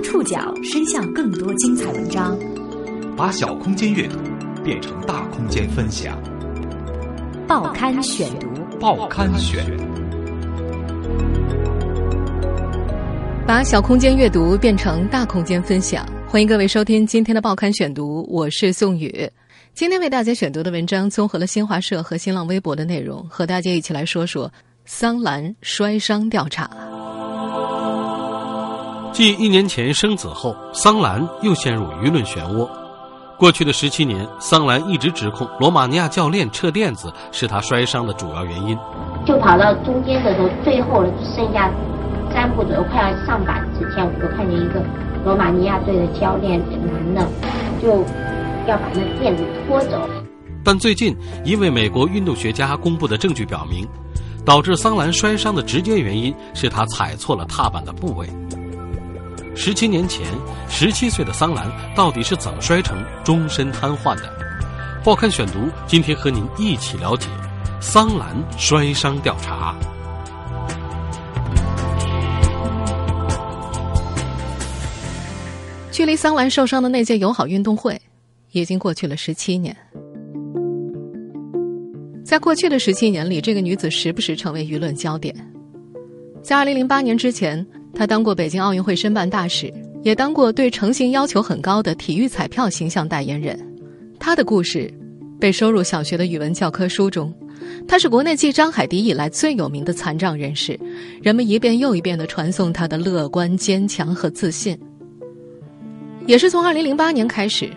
将触角伸向更多精彩文章，把小空间阅读变成大空间分享。报刊选读，报刊选，把小空间阅读变成大空间分享。欢迎各位收听今天的报刊选读，我是宋宇。今天为大家选读的文章综合了新华社和新浪微博的内容，和大家一起来说说桑兰摔伤调查。继一年前生子后，桑兰又陷入舆论漩涡。过去的十七年，桑兰一直指控罗马尼亚教练撤垫子是他摔伤的主要原因。就跑到中间的时候，最后剩下三步左右，快要上板之前，我就看见一个罗马尼亚队的教练男的就要把那垫子拖走。但最近，一位美国运动学家公布的证据表明，导致桑兰摔伤的直接原因是他踩错了踏板的部位。十七年前，十七岁的桑兰到底是怎么摔成终身瘫痪的？报刊选读今天和您一起了解桑兰摔伤调查。距离桑兰受伤的那届友好运动会，已经过去了十七年。在过去的十七年里，这个女子时不时成为舆论焦点。在二零零八年之前。他当过北京奥运会申办大使，也当过对成型要求很高的体育彩票形象代言人。他的故事被收入小学的语文教科书中。他是国内继张海迪以来最有名的残障人士，人们一遍又一遍的传颂他的乐观、坚强和自信。也是从2008年开始，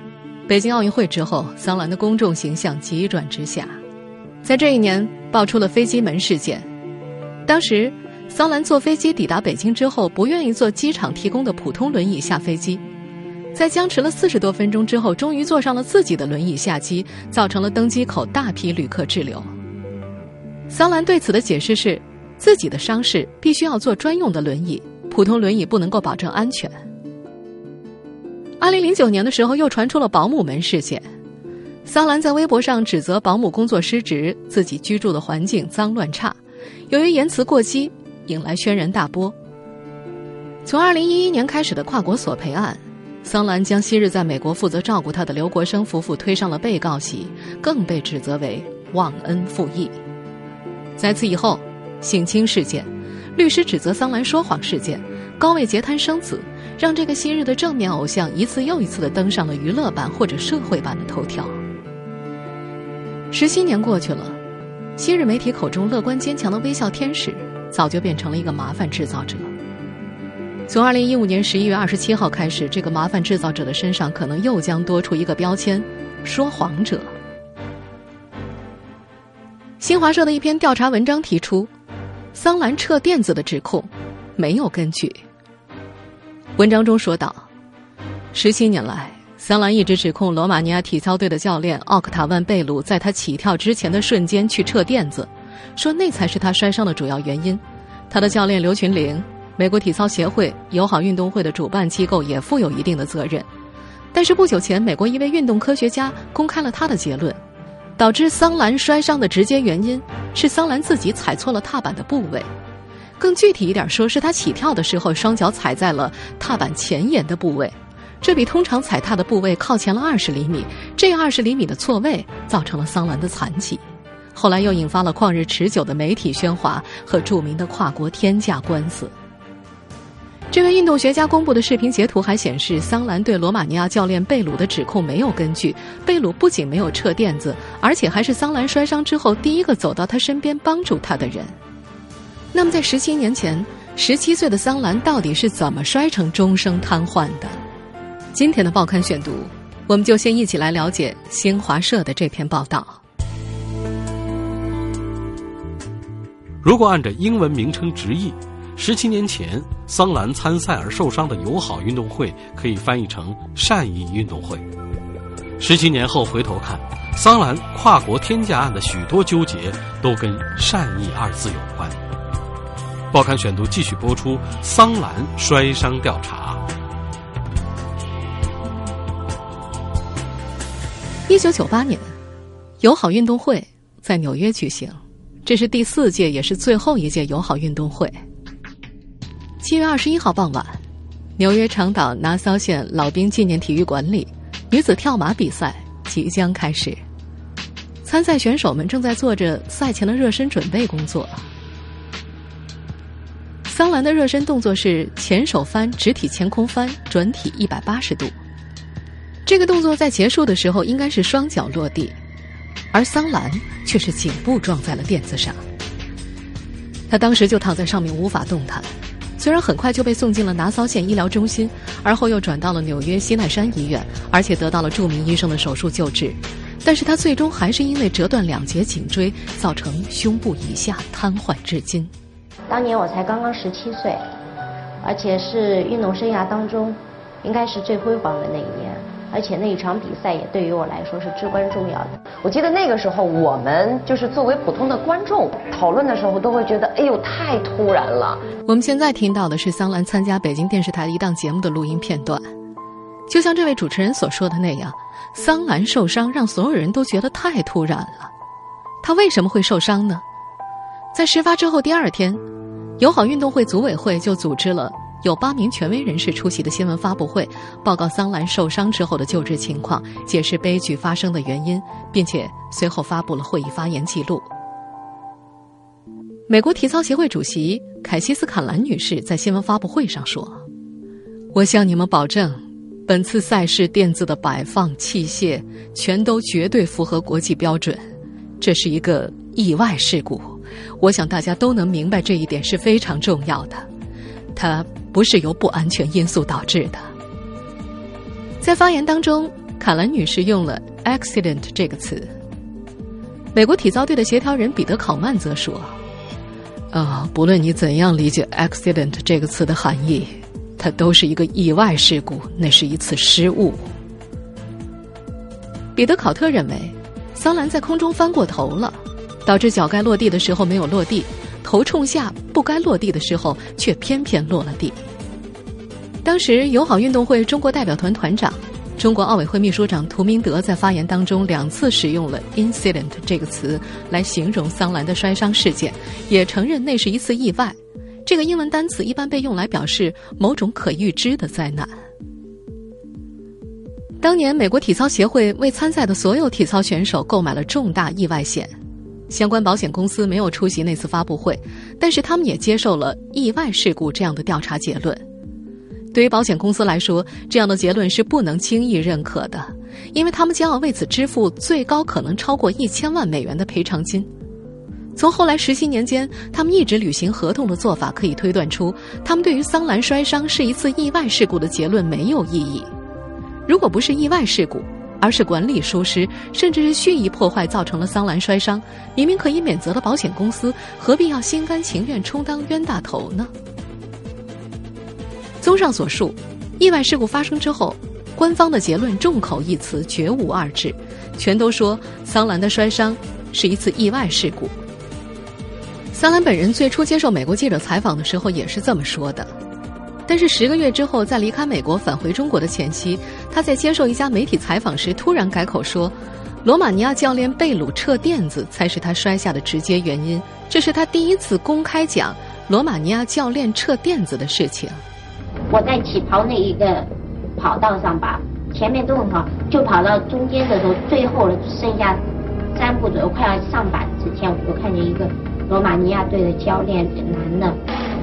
北京奥运会之后，桑兰的公众形象急转直下。在这一年，爆出了飞机门事件，当时。桑兰坐飞机抵达北京之后，不愿意坐机场提供的普通轮椅下飞机，在僵持了四十多分钟之后，终于坐上了自己的轮椅下机，造成了登机口大批旅客滞留。桑兰对此的解释是，自己的伤势必须要坐专用的轮椅，普通轮椅不能够保证安全。二零零九年的时候，又传出了保姆门事件，桑兰在微博上指责保姆工作失职，自己居住的环境脏乱差，由于言辞过激。引来轩然大波。从二零一一年开始的跨国索赔案，桑兰将昔日在美国负责照顾她的刘国生夫妇推上了被告席，更被指责为忘恩负义。在此以后，性侵事件、律师指责桑兰说谎事件、高位截瘫生子，让这个昔日的正面偶像一次又一次的登上了娱乐版或者社会版的头条。十七年过去了，昔日媒体口中乐观坚强的微笑天使。早就变成了一个麻烦制造者。从二零一五年十一月二十七号开始，这个麻烦制造者的身上可能又将多出一个标签——说谎者。新华社的一篇调查文章提出，桑兰撤垫子的指控没有根据。文章中说道：十七年来，桑兰一直指控罗马尼亚体操队的教练奥克塔万贝鲁在他起跳之前的瞬间去撤垫子。说那才是他摔伤的主要原因，他的教练刘群玲、美国体操协会、友好运动会的主办机构也负有一定的责任。但是不久前，美国一位运动科学家公开了他的结论：导致桑兰摔伤的直接原因是桑兰自己踩错了踏板的部位。更具体一点说，是他起跳的时候双脚踩在了踏板前沿的部位，这比通常踩踏的部位靠前了二十厘米。这二十厘米的错位造成了桑兰的残疾。后来又引发了旷日持久的媒体喧哗和著名的跨国天价官司。这位运动学家公布的视频截图还显示，桑兰对罗马尼亚教练贝鲁的指控没有根据。贝鲁不仅没有撤垫子，而且还是桑兰摔伤之后第一个走到他身边帮助他的人。那么，在十七年前，十七岁的桑兰到底是怎么摔成终生瘫痪的？今天的报刊选读，我们就先一起来了解新华社的这篇报道。如果按照英文名称直译，十七年前桑兰参赛而受伤的友好运动会可以翻译成善意运动会。十七年后回头看，桑兰跨国天价案的许多纠结都跟善意二字有关。报刊选读继续播出：桑兰摔伤调查。一九九八年，友好运动会在纽约举行。这是第四届，也是最后一届友好运动会。七月二十一号傍晚，纽约长岛拿骚县老兵纪念体育馆里，女子跳马比赛即将开始。参赛选手们正在做着赛前的热身准备工作。桑兰的热身动作是前手翻、直体前空翻、转体一百八十度。这个动作在结束的时候应该是双脚落地，而桑兰却是颈部撞在了垫子上。他当时就躺在上面无法动弹。虽然很快就被送进了拿骚县医疗中心，而后又转到了纽约西奈山医院，而且得到了著名医生的手术救治，但是他最终还是因为折断两节颈椎，造成胸部以下瘫痪至今。当年我才刚刚十七岁，而且是运动生涯当中，应该是最辉煌的那一年。而且那一场比赛也对于我来说是至关重要的。我记得那个时候，我们就是作为普通的观众讨论的时候，都会觉得，哎呦，太突然了。我们现在听到的是桑兰参加北京电视台一档节目的录音片段，就像这位主持人所说的那样，桑兰受伤让所有人都觉得太突然了。他为什么会受伤呢？在事发之后第二天，友好运动会组委会就组织了。有八名权威人士出席的新闻发布会，报告桑兰受伤之后的救治情况，解释悲剧发生的原因，并且随后发布了会议发言记录。美国体操协会主席凯西斯·坎兰女士在新闻发布会上说：“我向你们保证，本次赛事垫子的摆放器械全都绝对符合国际标准。这是一个意外事故，我想大家都能明白这一点是非常重要的。它。”不是由不安全因素导致的。在发言当中，卡兰女士用了 “accident” 这个词。美国体操队的协调人彼得考曼则说：“啊，不论你怎样理解 ‘accident’ 这个词的含义，它都是一个意外事故，那是一次失误。”彼得考特认为，桑兰在空中翻过头了，导致脚该落地的时候没有落地。头冲下，不该落地的时候，却偏偏落了地。当时，友好运动会中国代表团团长、中国奥委会秘书长涂明德在发言当中两次使用了 “incident” 这个词来形容桑兰的摔伤事件，也承认那是一次意外。这个英文单词一般被用来表示某种可预知的灾难。当年，美国体操协会为参赛的所有体操选手购买了重大意外险。相关保险公司没有出席那次发布会，但是他们也接受了意外事故这样的调查结论。对于保险公司来说，这样的结论是不能轻易认可的，因为他们将要为此支付最高可能超过一千万美元的赔偿金。从后来十七年间他们一直履行合同的做法可以推断出，他们对于桑兰摔伤是一次意外事故的结论没有异议。如果不是意外事故，而是管理疏失，甚至是蓄意破坏，造成了桑兰摔伤。明明可以免责的保险公司，何必要心甘情愿充当冤大头呢？综上所述，意外事故发生之后，官方的结论众口一词，绝无二致，全都说桑兰的摔伤是一次意外事故。桑兰本人最初接受美国记者采访的时候，也是这么说的。但是十个月之后，在离开美国返回中国的前夕，他在接受一家媒体采访时突然改口说：“罗马尼亚教练贝鲁撤垫子才是他摔下的直接原因。”这是他第一次公开讲罗马尼亚教练撤垫子的事情。我在起跑那一个跑道上吧，前面都很好，就跑到中间的时候，最后剩下三步左右，快要上板之前，我就看见一个罗马尼亚队的教练，男的，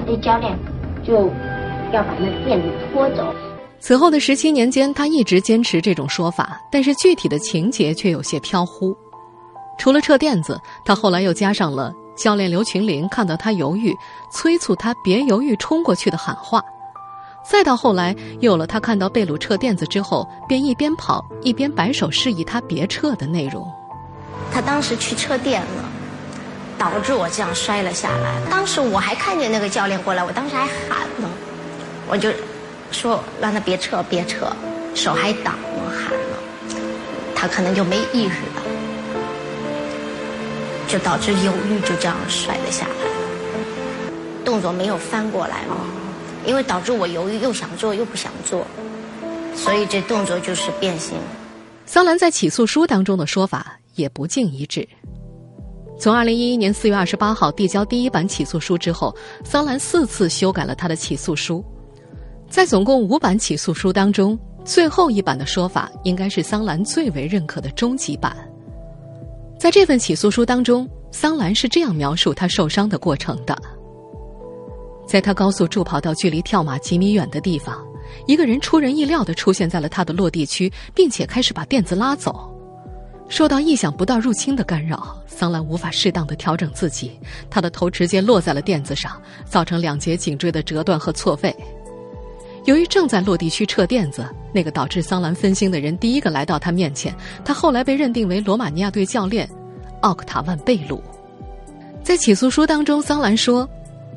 那教练就。要把那垫子拖走。此后的十七年间，他一直坚持这种说法，但是具体的情节却有些飘忽。除了撤垫子，他后来又加上了教练刘群林看到他犹豫，催促他别犹豫，冲过去的喊话。再到后来，又有了他看到贝鲁撤垫子之后，便一边跑一边摆手示意他别撤的内容。他当时去撤垫了，导致我这样摔了下来。当时我还看见那个教练过来，我当时还喊呢。我就说让他别撤，别撤，手还挡，我喊了，他可能就没意识到，就导致犹豫，就这样摔了下来，动作没有翻过来嘛，因为导致我犹豫，又想做又不想做，所以这动作就是变形。桑兰在起诉书当中的说法也不尽一致。从二零一一年四月二十八号递交第一版起诉书之后，桑兰四次修改了他的起诉书。在总共五版起诉书当中，最后一版的说法应该是桑兰最为认可的终极版。在这份起诉书当中，桑兰是这样描述他受伤的过程的：在他高速助跑到距离跳马几米远的地方，一个人出人意料的出现在了他的落地区，并且开始把垫子拉走。受到意想不到入侵的干扰，桑兰无法适当的调整自己，他的头直接落在了垫子上，造成两节颈椎的折断和错位。由于正在落地区撤垫子，那个导致桑兰分心的人第一个来到他面前。他后来被认定为罗马尼亚队教练奥克塔万·贝鲁。在起诉书当中，桑兰说，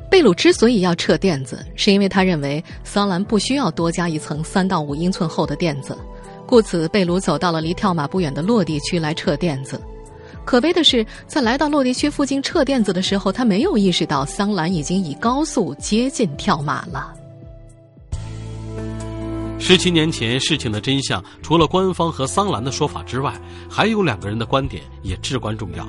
贝鲁之所以要撤垫子，是因为他认为桑兰不需要多加一层三到五英寸厚的垫子，故此贝鲁走到了离跳马不远的落地区来撤垫子。可悲的是，在来到落地区附近撤垫子的时候，他没有意识到桑兰已经以高速接近跳马了。十七年前事情的真相，除了官方和桑兰的说法之外，还有两个人的观点也至关重要。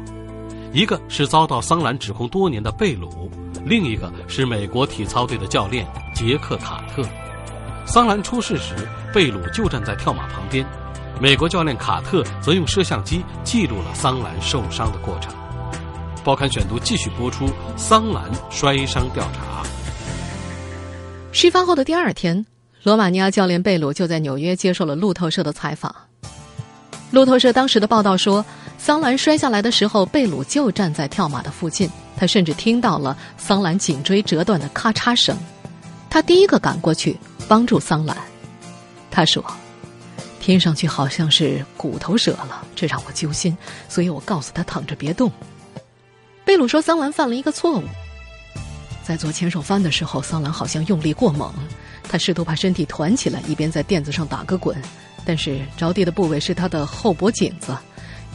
一个是遭到桑兰指控多年的贝鲁，另一个是美国体操队的教练杰克卡特。桑兰出事时，贝鲁就站在跳马旁边，美国教练卡特则用摄像机记录了桑兰受伤的过程。报刊选读继续播出：桑兰摔伤调查。事发后的第二天。罗马尼亚教练贝鲁就在纽约接受了路透社的采访。路透社当时的报道说，桑兰摔下来的时候，贝鲁就站在跳马的附近，他甚至听到了桑兰颈椎折断的咔嚓声。他第一个赶过去帮助桑兰。他说：“听上去好像是骨头折了，这让我揪心，所以我告诉他躺着别动。”贝鲁说，桑兰犯了一个错误，在做前手翻的时候，桑兰好像用力过猛。他试图把身体团起来，一边在垫子上打个滚，但是着地的部位是他的后脖颈子，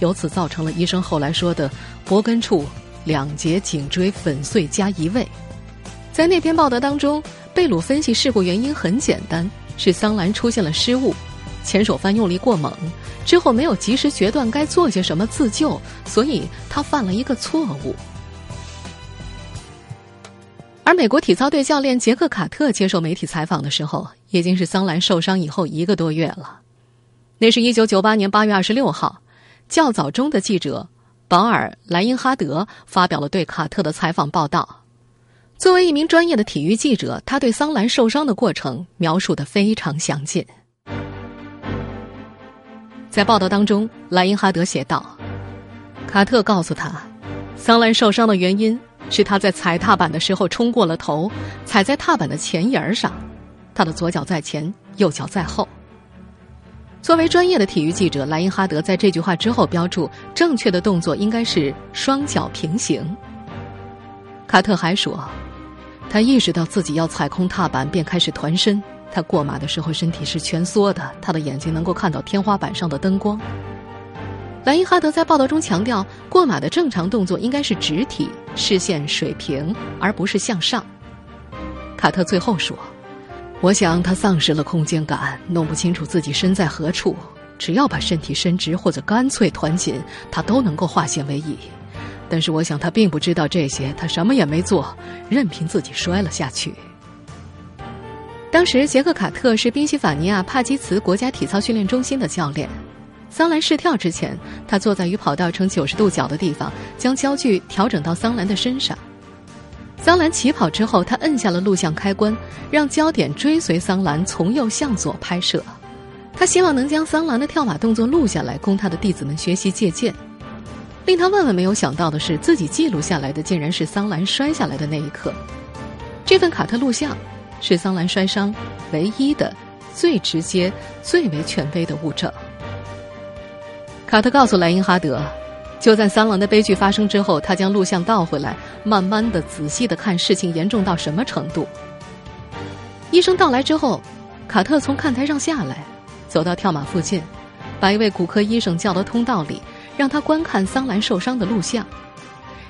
由此造成了医生后来说的脖根处两节颈椎粉碎加移位。在那篇报道当中，贝鲁分析事故原因很简单，是桑兰出现了失误，前手翻用力过猛，之后没有及时决断该做些什么自救，所以他犯了一个错误。而美国体操队教练杰克·卡特接受媒体采访的时候，已经是桑兰受伤以后一个多月了。那是一九九八年八月二十六号，较早中的记者保尔·莱因哈德发表了对卡特的采访报道。作为一名专业的体育记者，他对桑兰受伤的过程描述的非常详尽。在报道当中，莱因哈德写道：“卡特告诉他，桑兰受伤的原因。”是他在踩踏板的时候冲过了头，踩在踏板的前沿上，他的左脚在前，右脚在后。作为专业的体育记者，莱因哈德在这句话之后标注：正确的动作应该是双脚平行。卡特还说，他意识到自己要踩空踏板，便开始团身。他过马的时候身体是蜷缩的，他的眼睛能够看到天花板上的灯光。莱因哈德在报道中强调，过马的正常动作应该是直体，视线水平，而不是向上。卡特最后说：“我想他丧失了空间感，弄不清楚自己身在何处。只要把身体伸直或者干脆团紧，他都能够化险为夷。但是我想他并不知道这些，他什么也没做，任凭自己摔了下去。”当时，杰克·卡特是宾夕法尼亚帕基茨国家体操训练中心的教练。桑兰试跳之前，他坐在与跑道呈九十度角的地方，将焦距调整到桑兰的身上。桑兰起跑之后，他摁下了录像开关，让焦点追随桑兰从右向左拍摄。他希望能将桑兰的跳马动作录下来，供他的弟子们学习借鉴。令他万万没有想到的是，自己记录下来的竟然是桑兰摔下来的那一刻。这份卡特录像，是桑兰摔伤唯一的、最直接、最为权威的物证。卡特告诉莱因哈德，就在桑兰的悲剧发生之后，他将录像倒回来，慢慢的、仔细的看事情严重到什么程度。医生到来之后，卡特从看台上下来，走到跳马附近，把一位骨科医生叫到通道里，让他观看桑兰受伤的录像。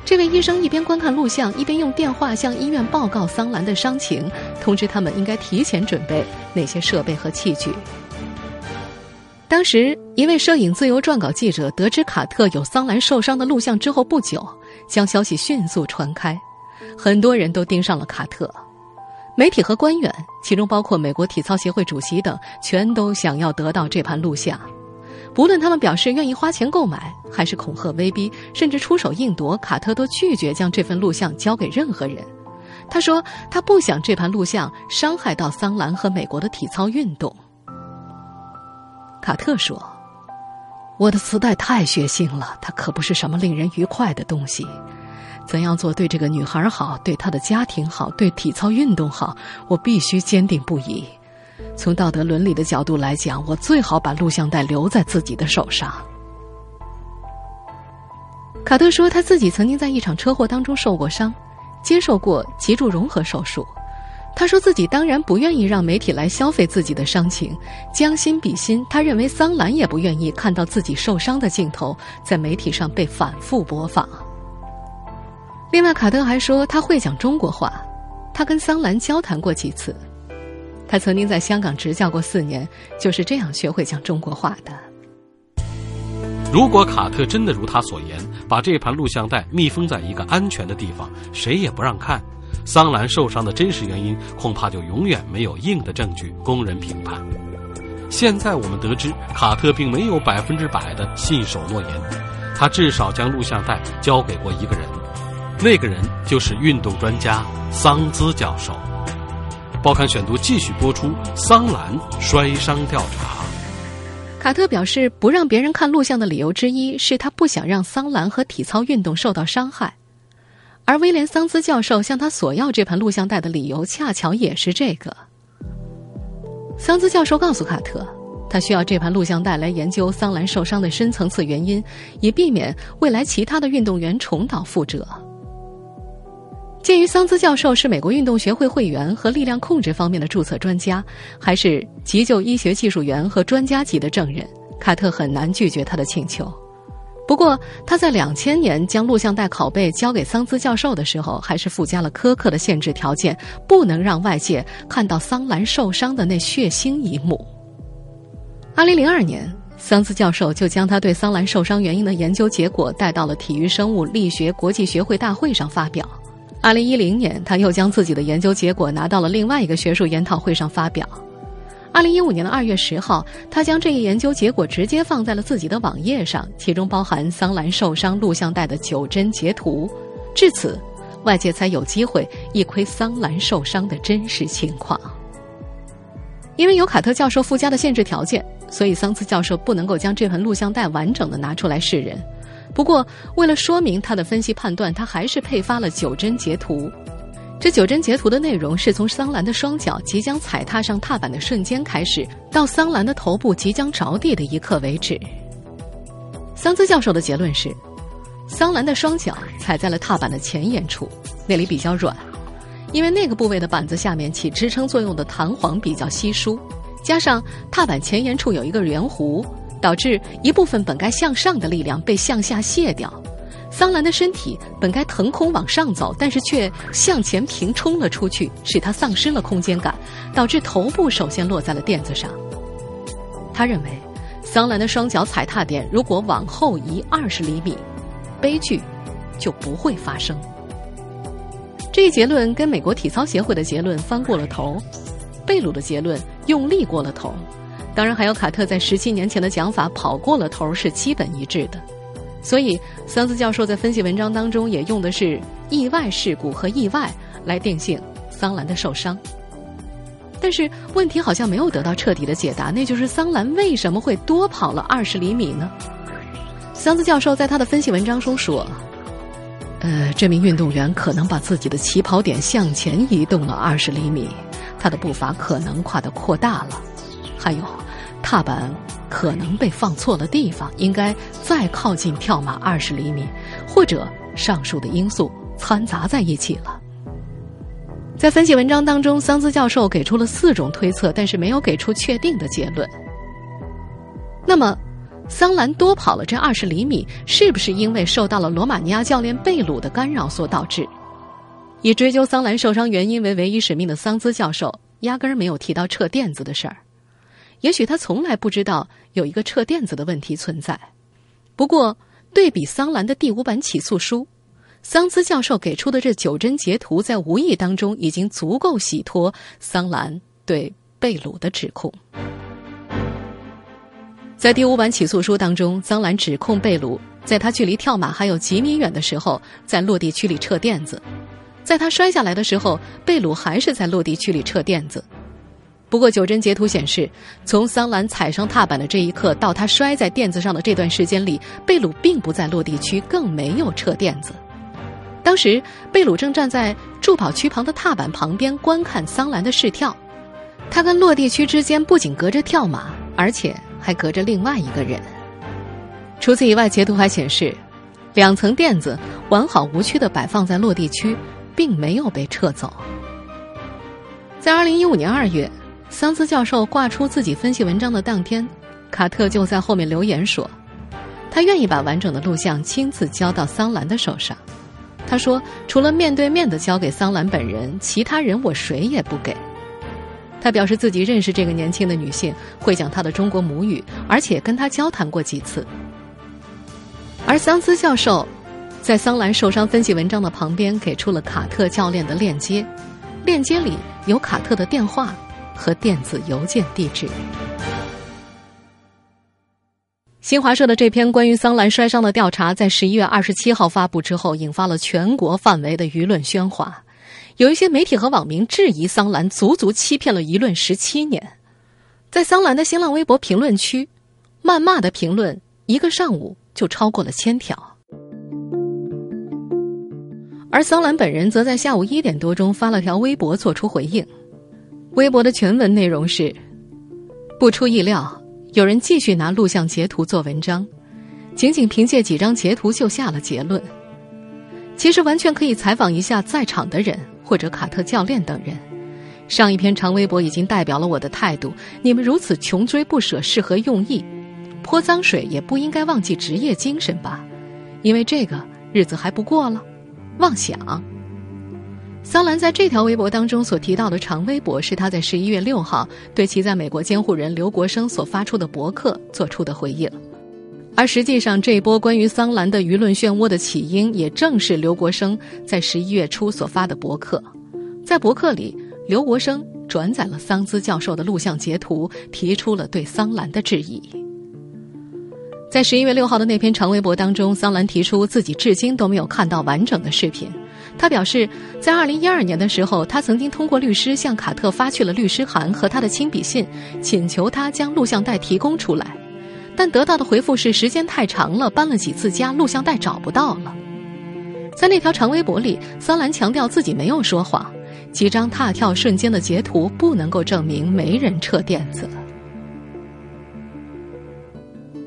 这位医生一边观看录像，一边用电话向医院报告桑兰的伤情，通知他们应该提前准备哪些设备和器具。当时，一位摄影自由撰稿记者得知卡特有桑兰受伤的录像之后不久，将消息迅速传开，很多人都盯上了卡特。媒体和官员，其中包括美国体操协会主席等，全都想要得到这盘录像。不论他们表示愿意花钱购买，还是恐吓威逼，甚至出手硬夺，卡特都拒绝将这份录像交给任何人。他说：“他不想这盘录像伤害到桑兰和美国的体操运动。”卡特说：“我的磁带太血腥了，它可不是什么令人愉快的东西。怎样做对这个女孩好，对她的家庭好，对体操运动好，我必须坚定不移。从道德伦理的角度来讲，我最好把录像带留在自己的手上。”卡特说：“他自己曾经在一场车祸当中受过伤。”接受过脊柱融合手术，他说自己当然不愿意让媒体来消费自己的伤情，将心比心，他认为桑兰也不愿意看到自己受伤的镜头在媒体上被反复播放。另外，卡特还说他会讲中国话，他跟桑兰交谈过几次，他曾经在香港执教过四年，就是这样学会讲中国话的。如果卡特真的如他所言，把这盘录像带密封在一个安全的地方，谁也不让看，桑兰受伤的真实原因恐怕就永远没有硬的证据供人评判。现在我们得知，卡特并没有百分之百的信守诺言，他至少将录像带交给过一个人，那个人就是运动专家桑兹教授。报刊选读继续播出：桑兰摔伤调查。卡特表示，不让别人看录像的理由之一是他不想让桑兰和体操运动受到伤害，而威廉·桑兹教授向他索要这盘录像带的理由恰巧也是这个。桑兹教授告诉卡特，他需要这盘录像带来研究桑兰受伤的深层次原因，以避免未来其他的运动员重蹈覆辙。鉴于桑兹教授是美国运动学会会员和力量控制方面的注册专家，还是急救医学技术员和专家级的证人，卡特很难拒绝他的请求。不过，他在两千年将录像带拷贝交给桑兹教授的时候，还是附加了苛刻的限制条件，不能让外界看到桑兰受伤的那血腥一幕。二零零二年，桑兹教授就将他对桑兰受伤原因的研究结果带到了体育生物力学国际学会大会上发表。二零一零年，他又将自己的研究结果拿到了另外一个学术研讨会上发表。二零一五年的二月十号，他将这一研究结果直接放在了自己的网页上，其中包含桑兰受伤录像带的九帧截图。至此，外界才有机会一窥桑兰受伤的真实情况。因为有卡特教授附加的限制条件，所以桑茨教授不能够将这份录像带完整的拿出来示人。不过，为了说明他的分析判断，他还是配发了九帧截图。这九帧截图的内容是从桑兰的双脚即将踩踏上踏板的瞬间开始，到桑兰的头部即将着地的一刻为止。桑兹教授的结论是，桑兰的双脚踩在了踏板的前沿处，那里比较软，因为那个部位的板子下面起支撑作用的弹簧比较稀疏，加上踏板前沿处有一个圆弧。导致一部分本该向上的力量被向下卸掉，桑兰的身体本该腾空往上走，但是却向前平冲了出去，使他丧失了空间感，导致头部首先落在了垫子上。他认为，桑兰的双脚踩踏点如果往后移二十厘米，悲剧就不会发生。这一结论跟美国体操协会的结论翻过了头，贝鲁的结论用力过了头。当然，还有卡特在十七年前的讲法跑过了头，是基本一致的。所以，桑斯教授在分析文章当中也用的是意外事故和意外来定性桑兰的受伤。但是，问题好像没有得到彻底的解答，那就是桑兰为什么会多跑了二十厘米呢？桑斯教授在他的分析文章中说：“呃，这名运动员可能把自己的起跑点向前移动了二十厘米，他的步伐可能跨的扩大了。”还有，踏板可能被放错了地方，应该再靠近跳马二十厘米，或者上述的因素掺杂在一起了。在分析文章当中，桑兹教授给出了四种推测，但是没有给出确定的结论。那么，桑兰多跑了这二十厘米，是不是因为受到了罗马尼亚教练贝鲁的干扰所导致？以追究桑兰受伤原因为唯一使命的桑兹教授，压根儿没有提到撤垫子的事儿。也许他从来不知道有一个撤垫子的问题存在。不过，对比桑兰的第五版起诉书，桑兹教授给出的这九帧截图，在无意当中已经足够洗脱桑兰对贝鲁的指控。在第五版起诉书当中，桑兰指控贝鲁在他距离跳马还有几米远的时候，在落地区里撤垫子；在他摔下来的时候，贝鲁还是在落地区里撤垫子。不过，九帧截图显示，从桑兰踩上踏板的这一刻到他摔在垫子上的这段时间里，贝鲁并不在落地区，更没有撤垫子。当时，贝鲁正站在助跑区旁的踏板旁边观看桑兰的试跳，他跟落地区之间不仅隔着跳马，而且。还隔着另外一个人。除此以外，截图还显示，两层垫子完好无缺的摆放在落地区，并没有被撤走。在二零一五年二月，桑兹教授挂出自己分析文章的当天，卡特就在后面留言说，他愿意把完整的录像亲自交到桑兰的手上。他说，除了面对面的交给桑兰本人，其他人我谁也不给。他表示自己认识这个年轻的女性，会讲她的中国母语，而且跟她交谈过几次。而桑兹教授在桑兰受伤分析文章的旁边给出了卡特教练的链接，链接里有卡特的电话和电子邮件地址。新华社的这篇关于桑兰摔伤的调查，在十一月二十七号发布之后，引发了全国范围的舆论喧哗。有一些媒体和网民质疑桑兰足足欺骗了舆论十七年，在桑兰的新浪微博评论区，谩骂的评论一个上午就超过了千条，而桑兰本人则在下午一点多钟发了条微博做出回应。微博的全文内容是：不出意料，有人继续拿录像截图做文章，仅仅凭借几张截图就下了结论。其实完全可以采访一下在场的人。或者卡特教练等人，上一篇长微博已经代表了我的态度。你们如此穷追不舍，是何用意？泼脏水也不应该忘记职业精神吧？因为这个日子还不过了，妄想。桑兰在这条微博当中所提到的长微博，是他在十一月六号对其在美国监护人刘国生所发出的博客做出的回应。而实际上，这一波关于桑兰的舆论漩涡的起因，也正是刘国生在十一月初所发的博客。在博客里，刘国生转载了桑兹教授的录像截图，提出了对桑兰的质疑。在十一月六号的那篇长微博当中，桑兰提出自己至今都没有看到完整的视频。他表示，在二零一二年的时候，他曾经通过律师向卡特发去了律师函和他的亲笔信，请求他将录像带提供出来。但得到的回复是时间太长了，搬了几次家，录像带找不到了。在那条长微博里，桑兰强调自己没有说谎，几张踏跳瞬间的截图不能够证明没人撤垫子。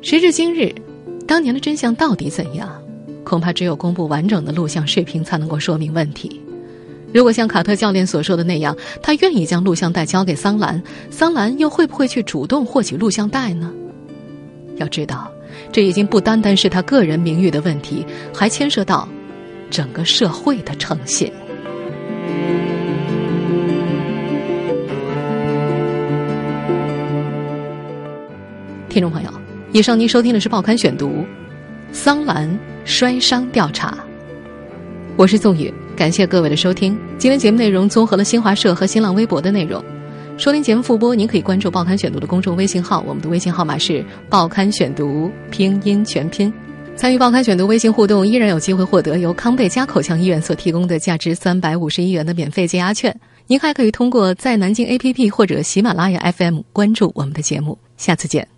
时至今日，当年的真相到底怎样？恐怕只有公布完整的录像视频才能够说明问题。如果像卡特教练所说的那样，他愿意将录像带交给桑兰，桑兰又会不会去主动获取录像带呢？要知道，这已经不单单是他个人名誉的问题，还牵涉到整个社会的诚信。听众朋友，以上您收听的是《报刊选读》，桑兰摔伤调查。我是宋宇，感谢各位的收听。今天节目内容综合了新华社和新浪微博的内容。收听节目复播，您可以关注《报刊选读》的公众微信号，我们的微信号码是“报刊选读”拼音全拼。参与《报刊选读》微信互动，依然有机会获得由康贝佳口腔医院所提供的价值三百五十一元的免费解压券。您还可以通过在南京 APP 或者喜马拉雅 FM 关注我们的节目。下次见。